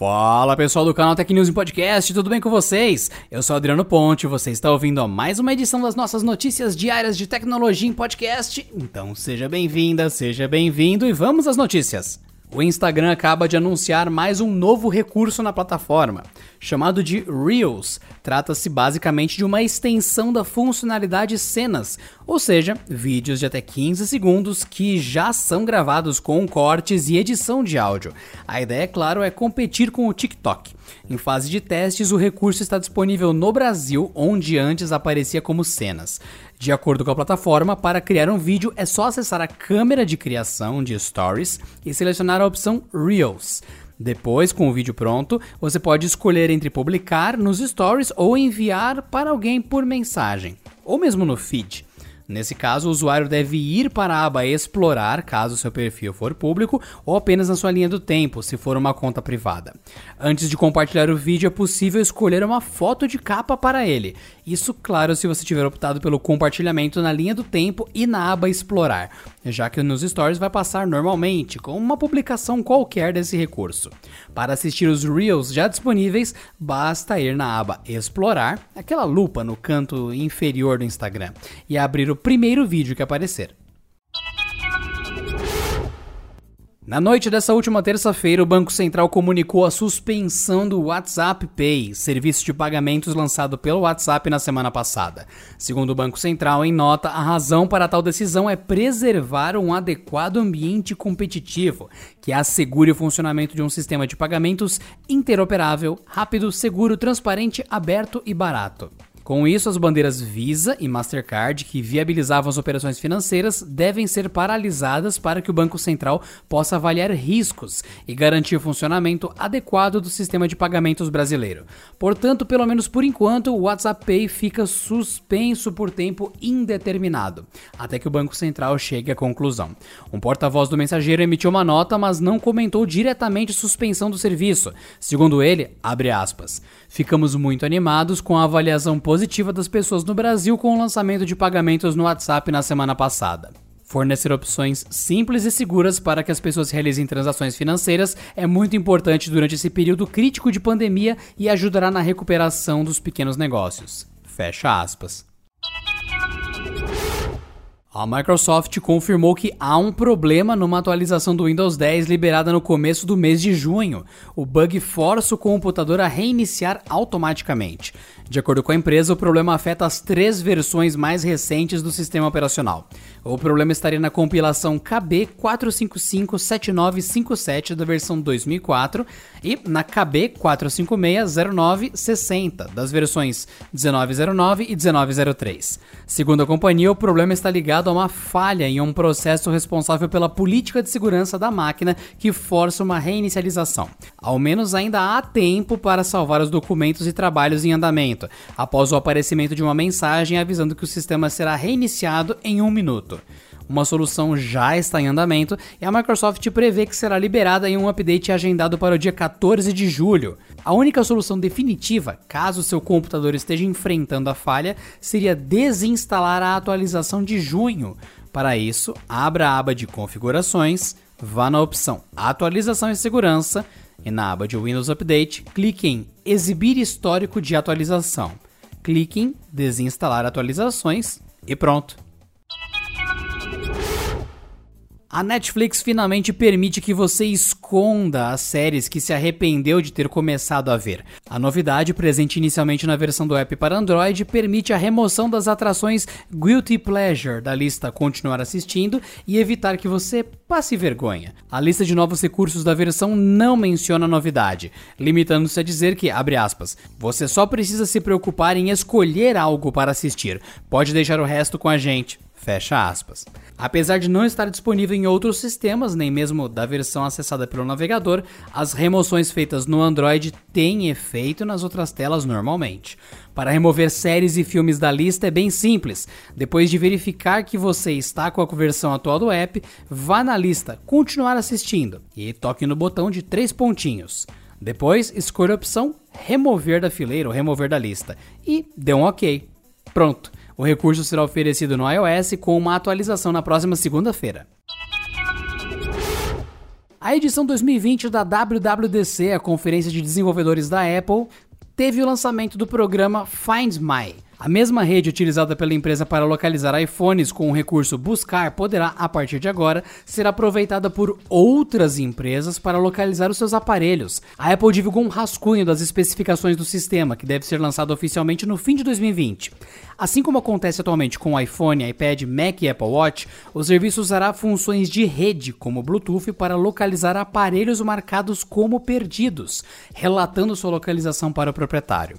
Fala pessoal do canal Tech News em Podcast, tudo bem com vocês? Eu sou Adriano Ponte, você está ouvindo mais uma edição das nossas notícias diárias de tecnologia em podcast. Então seja bem-vinda, seja bem-vindo e vamos às notícias. O Instagram acaba de anunciar mais um novo recurso na plataforma, chamado de Reels. Trata-se basicamente de uma extensão da funcionalidade cenas, ou seja, vídeos de até 15 segundos que já são gravados com cortes e edição de áudio. A ideia, é claro, é competir com o TikTok. Em fase de testes, o recurso está disponível no Brasil, onde antes aparecia como cenas. De acordo com a plataforma, para criar um vídeo é só acessar a câmera de criação de Stories e selecionar a opção Reels. Depois, com o vídeo pronto, você pode escolher entre publicar nos Stories ou enviar para alguém por mensagem, ou mesmo no feed. Nesse caso, o usuário deve ir para a aba Explorar, caso seu perfil for público, ou apenas na sua linha do tempo, se for uma conta privada. Antes de compartilhar o vídeo, é possível escolher uma foto de capa para ele. Isso, claro, se você tiver optado pelo compartilhamento na linha do tempo e na aba Explorar, já que nos Stories vai passar normalmente, com uma publicação qualquer desse recurso. Para assistir os Reels já disponíveis, basta ir na aba Explorar, aquela lupa no canto inferior do Instagram, e abrir o primeiro vídeo que aparecer. Na noite dessa última terça-feira, o Banco Central comunicou a suspensão do WhatsApp Pay, serviço de pagamentos lançado pelo WhatsApp na semana passada. Segundo o Banco Central, em nota, a razão para tal decisão é preservar um adequado ambiente competitivo que assegure o funcionamento de um sistema de pagamentos interoperável, rápido, seguro, transparente, aberto e barato. Com isso, as bandeiras Visa e Mastercard, que viabilizavam as operações financeiras, devem ser paralisadas para que o Banco Central possa avaliar riscos e garantir o funcionamento adequado do sistema de pagamentos brasileiro. Portanto, pelo menos por enquanto, o WhatsApp Pay fica suspenso por tempo indeterminado, até que o Banco Central chegue à conclusão. Um porta-voz do mensageiro emitiu uma nota, mas não comentou diretamente suspensão do serviço. Segundo ele, abre aspas, ficamos muito animados com a avaliação positiva positiva das pessoas no Brasil com o lançamento de pagamentos no WhatsApp na semana passada. Fornecer opções simples e seguras para que as pessoas realizem transações financeiras é muito importante durante esse período crítico de pandemia e ajudará na recuperação dos pequenos negócios. Fecha aspas. A Microsoft confirmou que há um problema numa atualização do Windows 10 liberada no começo do mês de junho. O bug força o computador a reiniciar automaticamente. De acordo com a empresa, o problema afeta as três versões mais recentes do sistema operacional. O problema estaria na compilação KB 4557957 da versão 2004 e na KB 4560960 das versões 1909 e 1903. Segundo a companhia, o problema está ligado a uma falha em um processo responsável pela política de segurança da máquina que força uma reinicialização. Ao menos ainda há tempo para salvar os documentos e trabalhos em andamento após o aparecimento de uma mensagem avisando que o sistema será reiniciado em um minuto. Uma solução já está em andamento e a Microsoft prevê que será liberada em um update agendado para o dia 14 de julho. A única solução definitiva, caso seu computador esteja enfrentando a falha, seria desinstalar a atualização de junho. Para isso, abra a aba de configurações, vá na opção Atualização e Segurança e na aba de Windows Update, clique em Exibir histórico de atualização. Clique em Desinstalar atualizações e pronto. A Netflix finalmente permite que você esconda as séries que se arrependeu de ter começado a ver. A novidade, presente inicialmente na versão do app para Android, permite a remoção das atrações Guilty Pleasure da lista Continuar assistindo e evitar que você passe vergonha. A lista de novos recursos da versão não menciona a novidade, limitando-se a dizer que, abre aspas, você só precisa se preocupar em escolher algo para assistir. Pode deixar o resto com a gente. Fecha aspas. Apesar de não estar disponível em outros sistemas, nem mesmo da versão acessada pelo navegador, as remoções feitas no Android têm efeito nas outras telas normalmente. Para remover séries e filmes da lista é bem simples. Depois de verificar que você está com a versão atual do app, vá na lista Continuar assistindo e toque no botão de três pontinhos. Depois, escolha a opção remover da fileira ou remover da lista e dê um OK. Pronto. O recurso será oferecido no iOS com uma atualização na próxima segunda-feira. A edição 2020 da WWDC, a conferência de desenvolvedores da Apple, teve o lançamento do programa Find My. A mesma rede utilizada pela empresa para localizar iPhones com o recurso Buscar poderá, a partir de agora, ser aproveitada por outras empresas para localizar os seus aparelhos. A Apple divulgou um rascunho das especificações do sistema, que deve ser lançado oficialmente no fim de 2020. Assim como acontece atualmente com iPhone, iPad, Mac e Apple Watch, o serviço usará funções de rede, como Bluetooth, para localizar aparelhos marcados como perdidos, relatando sua localização para o proprietário.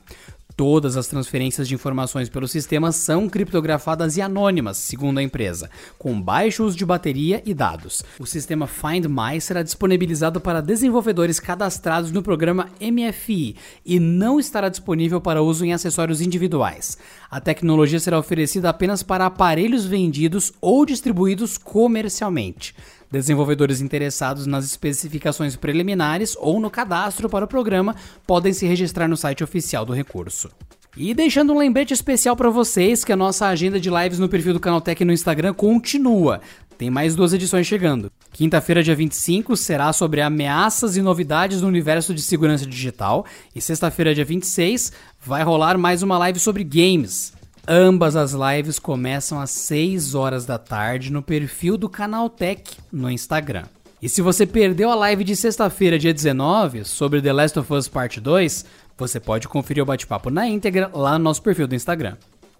Todas as transferências de informações pelo sistema são criptografadas e anônimas, segundo a empresa, com baixo uso de bateria e dados. O sistema Find My será disponibilizado para desenvolvedores cadastrados no programa MFI e não estará disponível para uso em acessórios individuais. A tecnologia será oferecida apenas para aparelhos vendidos ou distribuídos comercialmente. Desenvolvedores interessados nas especificações preliminares ou no cadastro para o programa podem se registrar no site oficial do recurso. E deixando um lembrete especial para vocês que a nossa agenda de lives no perfil do Canaltech no Instagram continua. Tem mais duas edições chegando. Quinta-feira, dia 25, será sobre ameaças e novidades no universo de segurança digital. E sexta-feira, dia 26, vai rolar mais uma live sobre games. Ambas as lives começam às 6 horas da tarde no perfil do Canal Tech no Instagram. E se você perdeu a live de sexta-feira, dia 19, sobre The Last of Us Part 2, você pode conferir o bate-papo na íntegra lá no nosso perfil do Instagram.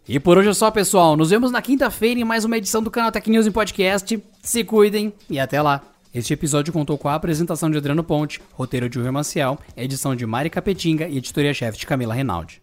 E por hoje é só, pessoal. Nos vemos na quinta-feira em mais uma edição do Canal Tech News em Podcast. Se cuidem e até lá. Este episódio contou com a apresentação de Adriano Ponte, roteiro de Rui Maciel, edição de Mari Capetinga e editoria-chefe de Camila Reinaldi.